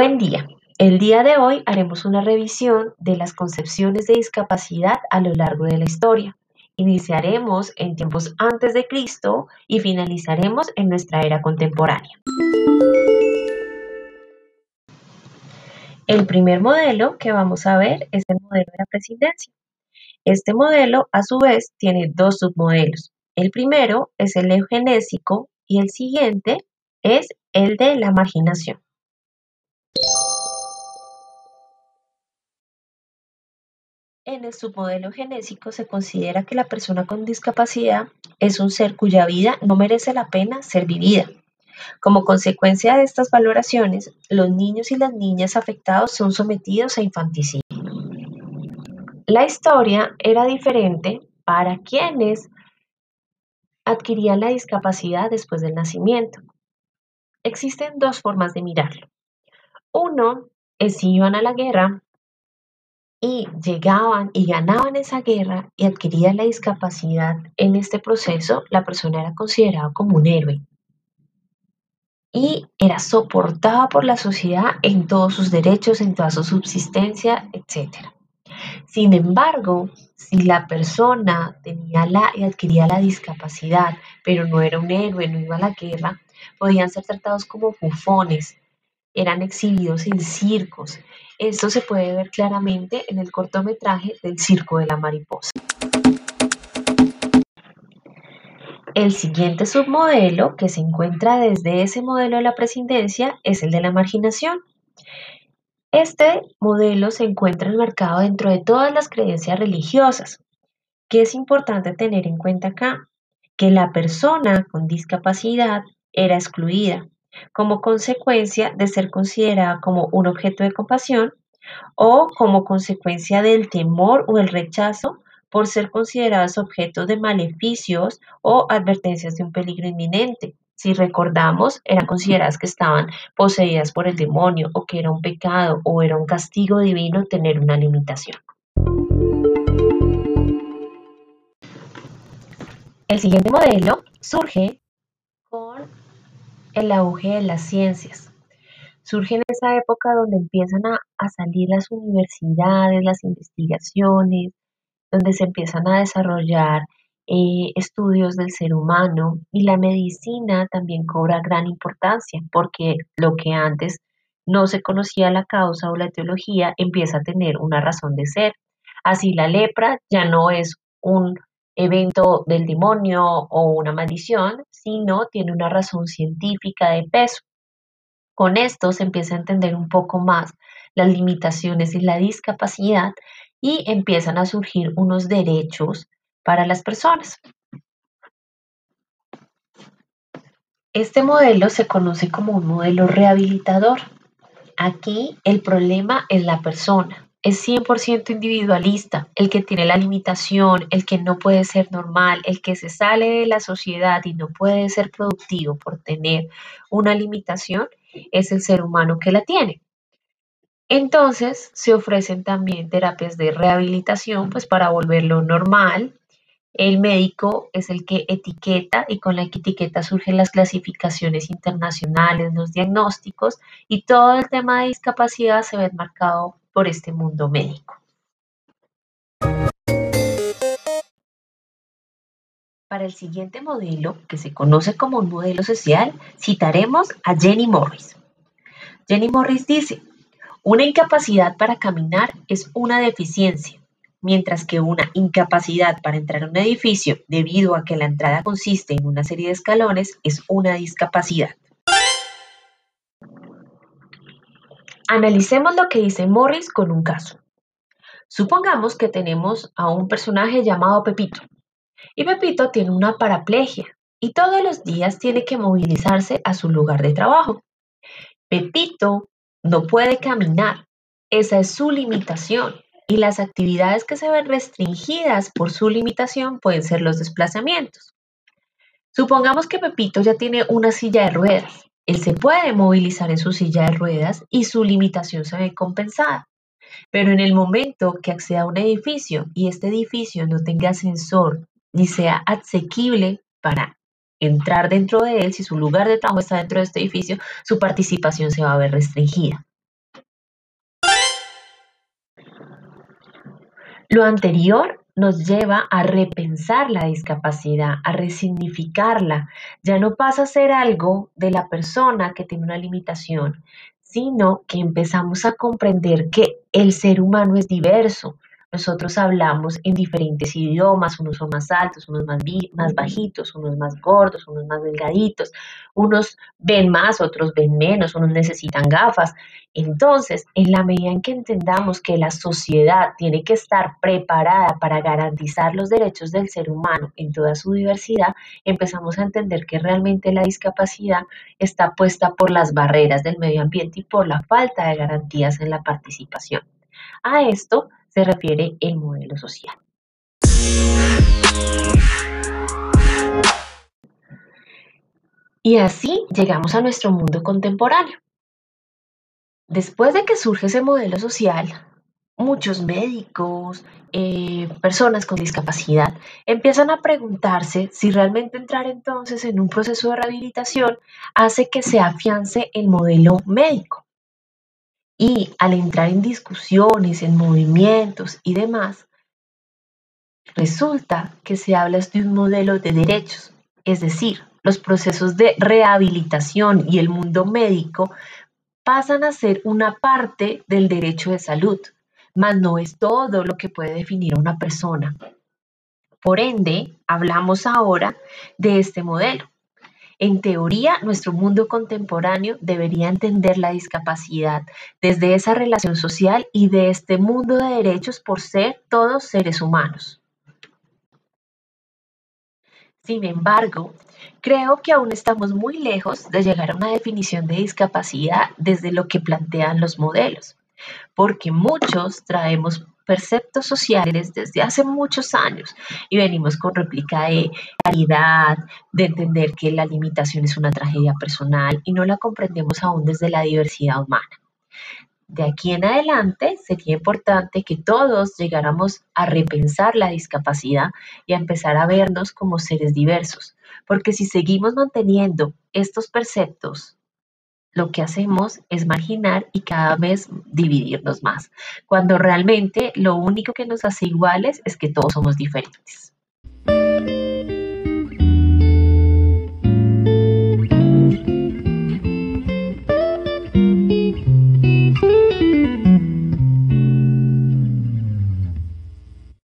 Buen día. El día de hoy haremos una revisión de las concepciones de discapacidad a lo largo de la historia. Iniciaremos en tiempos antes de Cristo y finalizaremos en nuestra era contemporánea. El primer modelo que vamos a ver es el modelo de la presidencia. Este modelo, a su vez, tiene dos submodelos. El primero es el eugenésico y el siguiente es el de la marginación. En el submodelo genésico se considera que la persona con discapacidad es un ser cuya vida no merece la pena ser vivida. Como consecuencia de estas valoraciones, los niños y las niñas afectados son sometidos a infanticidio. La historia era diferente para quienes adquirían la discapacidad después del nacimiento. Existen dos formas de mirarlo. Uno es si iban a la guerra y llegaban y ganaban esa guerra y adquirían la discapacidad en este proceso, la persona era considerada como un héroe y era soportada por la sociedad en todos sus derechos, en toda su subsistencia, etc. Sin embargo, si la persona tenía la y adquiría la discapacidad, pero no era un héroe, no iba a la guerra, podían ser tratados como bufones, eran exhibidos en circos. Esto se puede ver claramente en el cortometraje del Circo de la Mariposa. El siguiente submodelo que se encuentra desde ese modelo de la presidencia es el de la marginación. Este modelo se encuentra enmarcado dentro de todas las creencias religiosas. ¿Qué es importante tener en cuenta acá? Que la persona con discapacidad era excluida, como consecuencia de ser considerada como un objeto de compasión o como consecuencia del temor o el rechazo por ser consideradas objetos de maleficios o advertencias de un peligro inminente. Si recordamos, eran consideradas que estaban poseídas por el demonio o que era un pecado o era un castigo divino tener una limitación. El siguiente modelo surge el auge de las ciencias. Surge en esa época donde empiezan a, salir las universidades, las investigaciones, donde se empiezan a desarrollar eh, estudios del ser humano y la medicina también cobra gran importancia porque lo que antes no se conocía la causa o la etiología empieza a tener una razón de ser. Así la lepra ya no es un evento del demonio o una maldición, sino tiene una razón científica de peso. Con esto se empieza a entender un poco más las limitaciones y la discapacidad y empiezan a surgir unos derechos para las personas. Este modelo se conoce como un modelo rehabilitador. Aquí el problema es la persona, es 100% individualista, el que tiene la limitación, el que no puede ser normal, el que se sale de la sociedad y no puede ser productivo por tener una limitación, es el ser humano que la tiene. Entonces se ofrecen también terapias de rehabilitación, pues para volverlo normal. El médico es el que etiqueta y con la etiqueta surgen las clasificaciones internacionales, los diagnósticos y todo el tema de discapacidad se ve enmarcado por este mundo médico. Para el siguiente modelo, que se conoce como un modelo social, citaremos a Jenny Morris. Jenny Morris dice, una incapacidad para caminar es una deficiencia, mientras que una incapacidad para entrar a un edificio debido a que la entrada consiste en una serie de escalones es una discapacidad. Analicemos lo que dice Morris con un caso. Supongamos que tenemos a un personaje llamado Pepito. Y Pepito tiene una paraplegia y todos los días tiene que movilizarse a su lugar de trabajo. Pepito no puede caminar. Esa es su limitación. Y las actividades que se ven restringidas por su limitación pueden ser los desplazamientos. Supongamos que Pepito ya tiene una silla de ruedas él se puede movilizar en su silla de ruedas y su limitación se ve compensada. Pero en el momento que acceda a un edificio y este edificio no tenga ascensor ni sea asequible para entrar dentro de él, si su lugar de trabajo está dentro de este edificio, su participación se va a ver restringida. Lo anterior nos lleva a repensar la discapacidad, a resignificarla. Ya no pasa a ser algo de la persona que tiene una limitación, sino que empezamos a comprender que el ser humano es diverso, nosotros hablamos en diferentes idiomas, unos son más altos, unos más, más bajitos, unos más gordos, unos más delgaditos, unos ven más, otros ven menos, unos necesitan gafas. Entonces, en la medida en que entendamos que la sociedad tiene que estar preparada para garantizar los derechos del ser humano en toda su diversidad, empezamos a entender que realmente la discapacidad está puesta por las barreras del medio ambiente y por la falta de garantías en la participación. A esto refiere el modelo social. Y así llegamos a nuestro mundo contemporáneo. Después de que surge ese modelo social, muchos médicos, eh, personas con discapacidad, empiezan a preguntarse si realmente entrar entonces en un proceso de rehabilitación hace que se afiance el modelo médico. Y al entrar en discusiones, en movimientos y demás, resulta que se habla de un modelo de derechos, es decir, los procesos de rehabilitación y el mundo médico pasan a ser una parte del derecho de salud, mas no es todo lo que puede definir a una persona. Por ende, hablamos ahora de este modelo, en teoría, nuestro mundo contemporáneo debería entender la discapacidad desde esa relación social y de este mundo de derechos por ser todos seres humanos. Sin embargo, creo que aún estamos muy lejos de llegar a una definición de discapacidad desde lo que plantean los modelos, porque muchos traemos perceptos sociales desde hace muchos años y venimos con réplica de caridad, de entender que la limitación es una tragedia personal y no la comprendemos aún desde la diversidad humana. De aquí en adelante sería importante que todos llegáramos a repensar la discapacidad y a empezar a vernos como seres diversos, porque si seguimos manteniendo estos perceptos lo que hacemos es marginar y cada vez dividirnos más, cuando realmente lo único que nos hace iguales es que todos somos diferentes.